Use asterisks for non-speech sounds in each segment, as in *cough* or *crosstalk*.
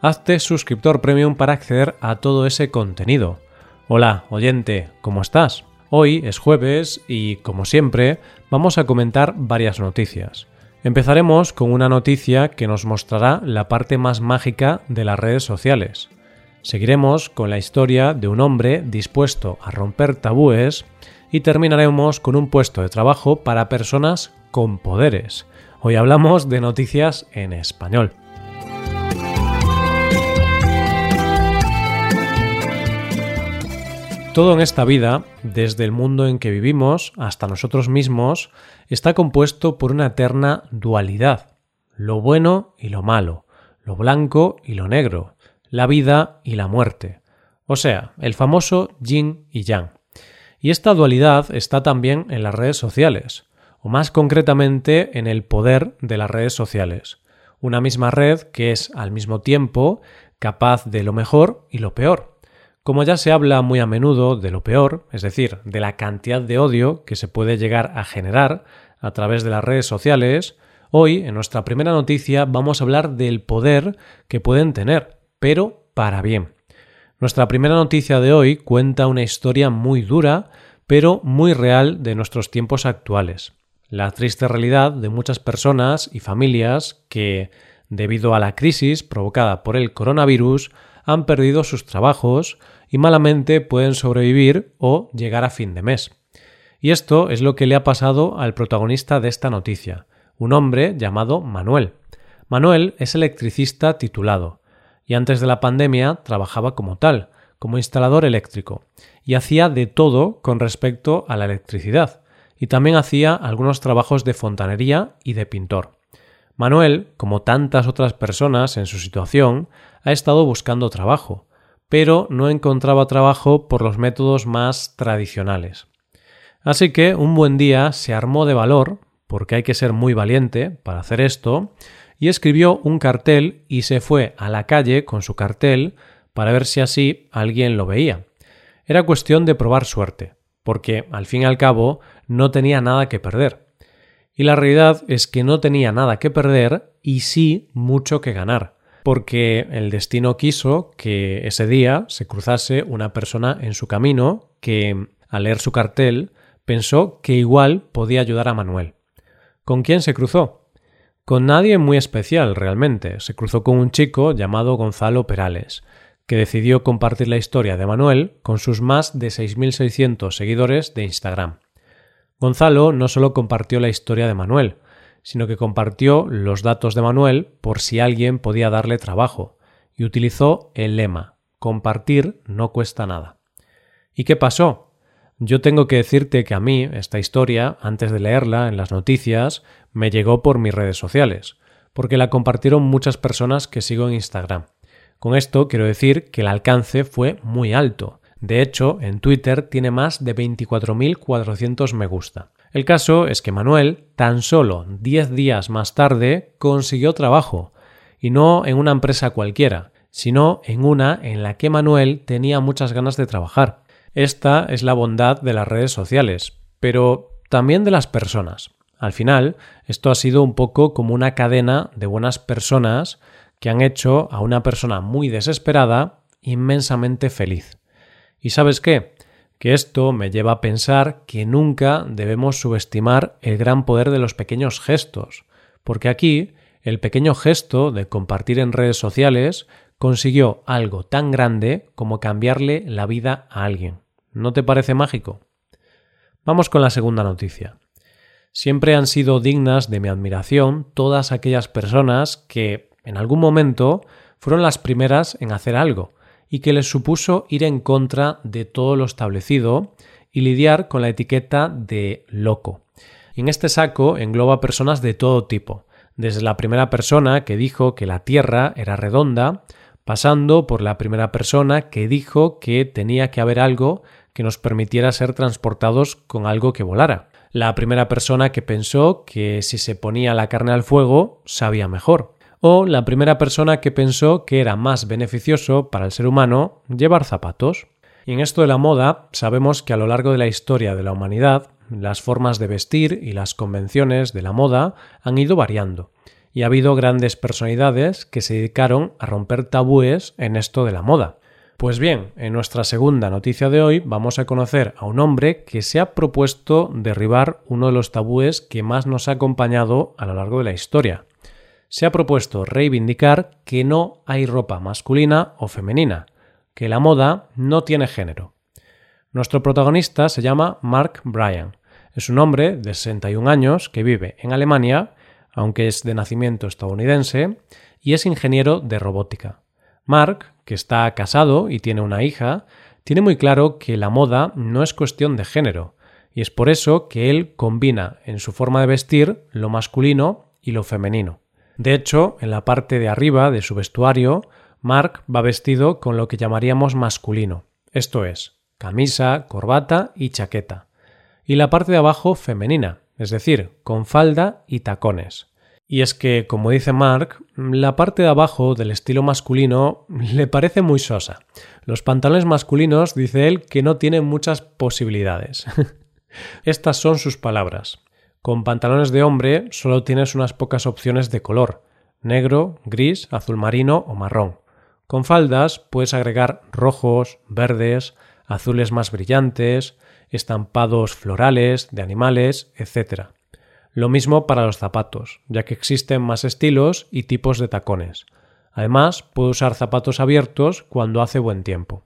hazte suscriptor premium para acceder a todo ese contenido. Hola, oyente, ¿cómo estás? Hoy es jueves y, como siempre, vamos a comentar varias noticias. Empezaremos con una noticia que nos mostrará la parte más mágica de las redes sociales. Seguiremos con la historia de un hombre dispuesto a romper tabúes y terminaremos con un puesto de trabajo para personas con poderes. Hoy hablamos de noticias en español. Todo en esta vida, desde el mundo en que vivimos hasta nosotros mismos, está compuesto por una eterna dualidad, lo bueno y lo malo, lo blanco y lo negro, la vida y la muerte, o sea, el famoso yin y yang. Y esta dualidad está también en las redes sociales, o más concretamente en el poder de las redes sociales, una misma red que es al mismo tiempo capaz de lo mejor y lo peor como ya se habla muy a menudo de lo peor, es decir, de la cantidad de odio que se puede llegar a generar a través de las redes sociales, hoy, en nuestra primera noticia, vamos a hablar del poder que pueden tener, pero para bien. Nuestra primera noticia de hoy cuenta una historia muy dura, pero muy real de nuestros tiempos actuales. La triste realidad de muchas personas y familias que, debido a la crisis provocada por el coronavirus, han perdido sus trabajos, y malamente pueden sobrevivir o llegar a fin de mes. Y esto es lo que le ha pasado al protagonista de esta noticia, un hombre llamado Manuel. Manuel es electricista titulado, y antes de la pandemia trabajaba como tal, como instalador eléctrico, y hacía de todo con respecto a la electricidad, y también hacía algunos trabajos de fontanería y de pintor. Manuel, como tantas otras personas en su situación, ha estado buscando trabajo, pero no encontraba trabajo por los métodos más tradicionales. Así que un buen día se armó de valor, porque hay que ser muy valiente para hacer esto, y escribió un cartel y se fue a la calle con su cartel para ver si así alguien lo veía. Era cuestión de probar suerte, porque al fin y al cabo no tenía nada que perder. Y la realidad es que no tenía nada que perder y sí mucho que ganar porque el destino quiso que ese día se cruzase una persona en su camino que, al leer su cartel, pensó que igual podía ayudar a Manuel. ¿Con quién se cruzó? Con nadie muy especial realmente. Se cruzó con un chico llamado Gonzalo Perales, que decidió compartir la historia de Manuel con sus más de 6.600 seguidores de Instagram. Gonzalo no solo compartió la historia de Manuel, sino que compartió los datos de Manuel por si alguien podía darle trabajo y utilizó el lema compartir no cuesta nada. ¿Y qué pasó? Yo tengo que decirte que a mí esta historia, antes de leerla en las noticias, me llegó por mis redes sociales, porque la compartieron muchas personas que sigo en Instagram. Con esto quiero decir que el alcance fue muy alto. De hecho, en Twitter tiene más de 24.400 me gusta. El caso es que Manuel, tan solo 10 días más tarde, consiguió trabajo, y no en una empresa cualquiera, sino en una en la que Manuel tenía muchas ganas de trabajar. Esta es la bondad de las redes sociales, pero también de las personas. Al final, esto ha sido un poco como una cadena de buenas personas que han hecho a una persona muy desesperada inmensamente feliz. ¿Y sabes qué? Que esto me lleva a pensar que nunca debemos subestimar el gran poder de los pequeños gestos, porque aquí el pequeño gesto de compartir en redes sociales consiguió algo tan grande como cambiarle la vida a alguien. ¿No te parece mágico? Vamos con la segunda noticia. Siempre han sido dignas de mi admiración todas aquellas personas que, en algún momento, fueron las primeras en hacer algo, y que les supuso ir en contra de todo lo establecido y lidiar con la etiqueta de loco. en este saco engloba personas de todo tipo, desde la primera persona que dijo que la Tierra era redonda, pasando por la primera persona que dijo que tenía que haber algo que nos permitiera ser transportados con algo que volara. La primera persona que pensó que si se ponía la carne al fuego sabía mejor. O la primera persona que pensó que era más beneficioso para el ser humano llevar zapatos. Y en esto de la moda sabemos que a lo largo de la historia de la humanidad las formas de vestir y las convenciones de la moda han ido variando y ha habido grandes personalidades que se dedicaron a romper tabúes en esto de la moda. Pues bien, en nuestra segunda noticia de hoy vamos a conocer a un hombre que se ha propuesto derribar uno de los tabúes que más nos ha acompañado a lo largo de la historia. Se ha propuesto reivindicar que no hay ropa masculina o femenina, que la moda no tiene género. Nuestro protagonista se llama Mark Bryan. Es un hombre de 61 años que vive en Alemania aunque es de nacimiento estadounidense, y es ingeniero de robótica. Mark, que está casado y tiene una hija, tiene muy claro que la moda no es cuestión de género, y es por eso que él combina en su forma de vestir lo masculino y lo femenino. De hecho, en la parte de arriba de su vestuario, Mark va vestido con lo que llamaríamos masculino, esto es, camisa, corbata y chaqueta, y la parte de abajo femenina, es decir, con falda y tacones. Y es que, como dice Mark, la parte de abajo del estilo masculino *laughs* le parece muy sosa. Los pantalones masculinos, dice él, que no tienen muchas posibilidades. *laughs* Estas son sus palabras. Con pantalones de hombre solo tienes unas pocas opciones de color, negro, gris, azul marino o marrón. Con faldas puedes agregar rojos, verdes, azules más brillantes, estampados florales, de animales, etc. Lo mismo para los zapatos, ya que existen más estilos y tipos de tacones. Además, puede usar zapatos abiertos cuando hace buen tiempo.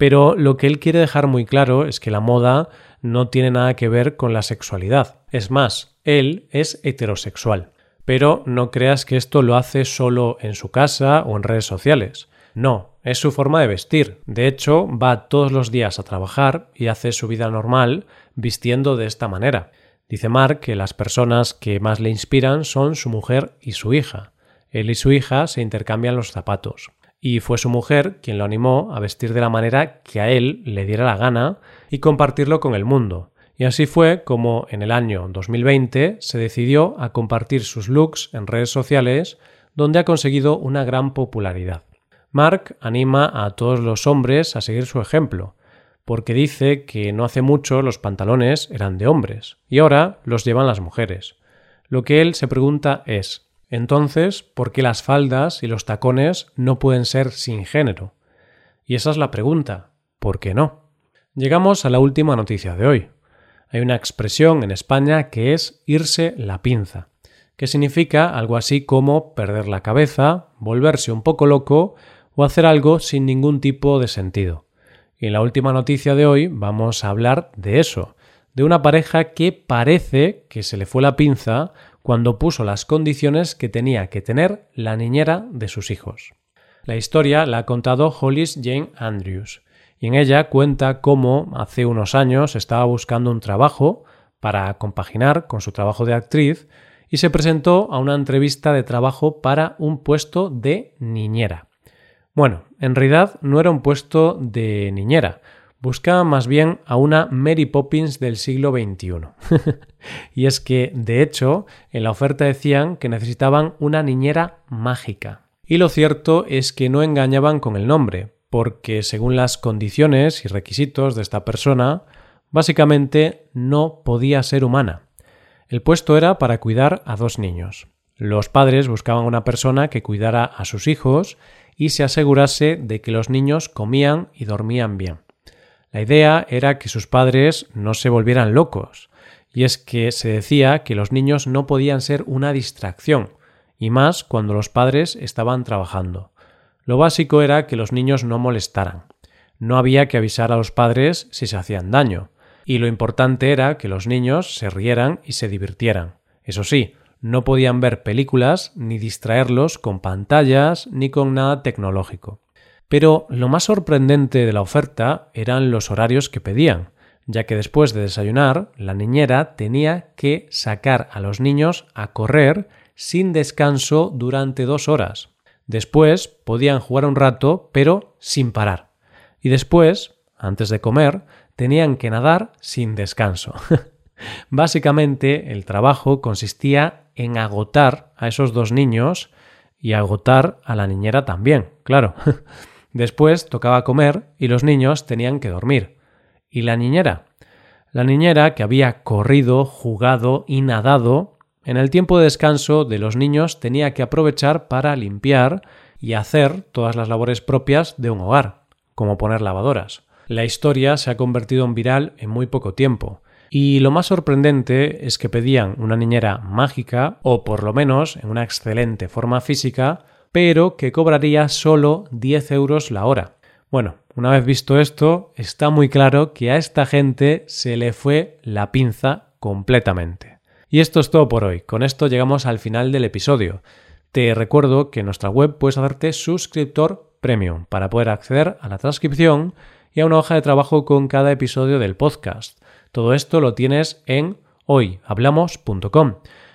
Pero lo que él quiere dejar muy claro es que la moda no tiene nada que ver con la sexualidad. Es más, él es heterosexual. Pero no creas que esto lo hace solo en su casa o en redes sociales. No, es su forma de vestir. De hecho, va todos los días a trabajar y hace su vida normal vistiendo de esta manera. Dice Mark que las personas que más le inspiran son su mujer y su hija. Él y su hija se intercambian los zapatos. Y fue su mujer quien lo animó a vestir de la manera que a él le diera la gana y compartirlo con el mundo. Y así fue como en el año 2020 se decidió a compartir sus looks en redes sociales donde ha conseguido una gran popularidad. Mark anima a todos los hombres a seguir su ejemplo, porque dice que no hace mucho los pantalones eran de hombres y ahora los llevan las mujeres. Lo que él se pregunta es entonces, ¿por qué las faldas y los tacones no pueden ser sin género? Y esa es la pregunta. ¿Por qué no? Llegamos a la última noticia de hoy. Hay una expresión en España que es irse la pinza, que significa algo así como perder la cabeza, volverse un poco loco o hacer algo sin ningún tipo de sentido. Y en la última noticia de hoy vamos a hablar de eso, de una pareja que parece que se le fue la pinza cuando puso las condiciones que tenía que tener la niñera de sus hijos. La historia la ha contado Hollis Jane Andrews, y en ella cuenta cómo hace unos años estaba buscando un trabajo para compaginar con su trabajo de actriz y se presentó a una entrevista de trabajo para un puesto de niñera. Bueno, en realidad no era un puesto de niñera, buscaba más bien a una Mary Poppins del siglo XXI. *laughs* y es que, de hecho, en la oferta decían que necesitaban una niñera mágica. Y lo cierto es que no engañaban con el nombre, porque según las condiciones y requisitos de esta persona, básicamente no podía ser humana. El puesto era para cuidar a dos niños. Los padres buscaban una persona que cuidara a sus hijos y se asegurase de que los niños comían y dormían bien. La idea era que sus padres no se volvieran locos, y es que se decía que los niños no podían ser una distracción, y más cuando los padres estaban trabajando. Lo básico era que los niños no molestaran. No había que avisar a los padres si se hacían daño, y lo importante era que los niños se rieran y se divirtieran. Eso sí, no podían ver películas ni distraerlos con pantallas ni con nada tecnológico. Pero lo más sorprendente de la oferta eran los horarios que pedían, ya que después de desayunar, la niñera tenía que sacar a los niños a correr sin descanso durante dos horas. Después podían jugar un rato, pero sin parar. Y después, antes de comer, tenían que nadar sin descanso. *laughs* Básicamente, el trabajo consistía en agotar a esos dos niños y agotar a la niñera también, claro. *laughs* Después tocaba comer y los niños tenían que dormir. ¿Y la niñera? La niñera, que había corrido, jugado y nadado, en el tiempo de descanso de los niños tenía que aprovechar para limpiar y hacer todas las labores propias de un hogar, como poner lavadoras. La historia se ha convertido en viral en muy poco tiempo, y lo más sorprendente es que pedían una niñera mágica, o por lo menos en una excelente forma física, pero que cobraría solo 10 euros la hora. Bueno, una vez visto esto, está muy claro que a esta gente se le fue la pinza completamente. Y esto es todo por hoy. Con esto llegamos al final del episodio. Te recuerdo que en nuestra web puedes hacerte suscriptor premium para poder acceder a la transcripción y a una hoja de trabajo con cada episodio del podcast. Todo esto lo tienes en hoyhablamos.com.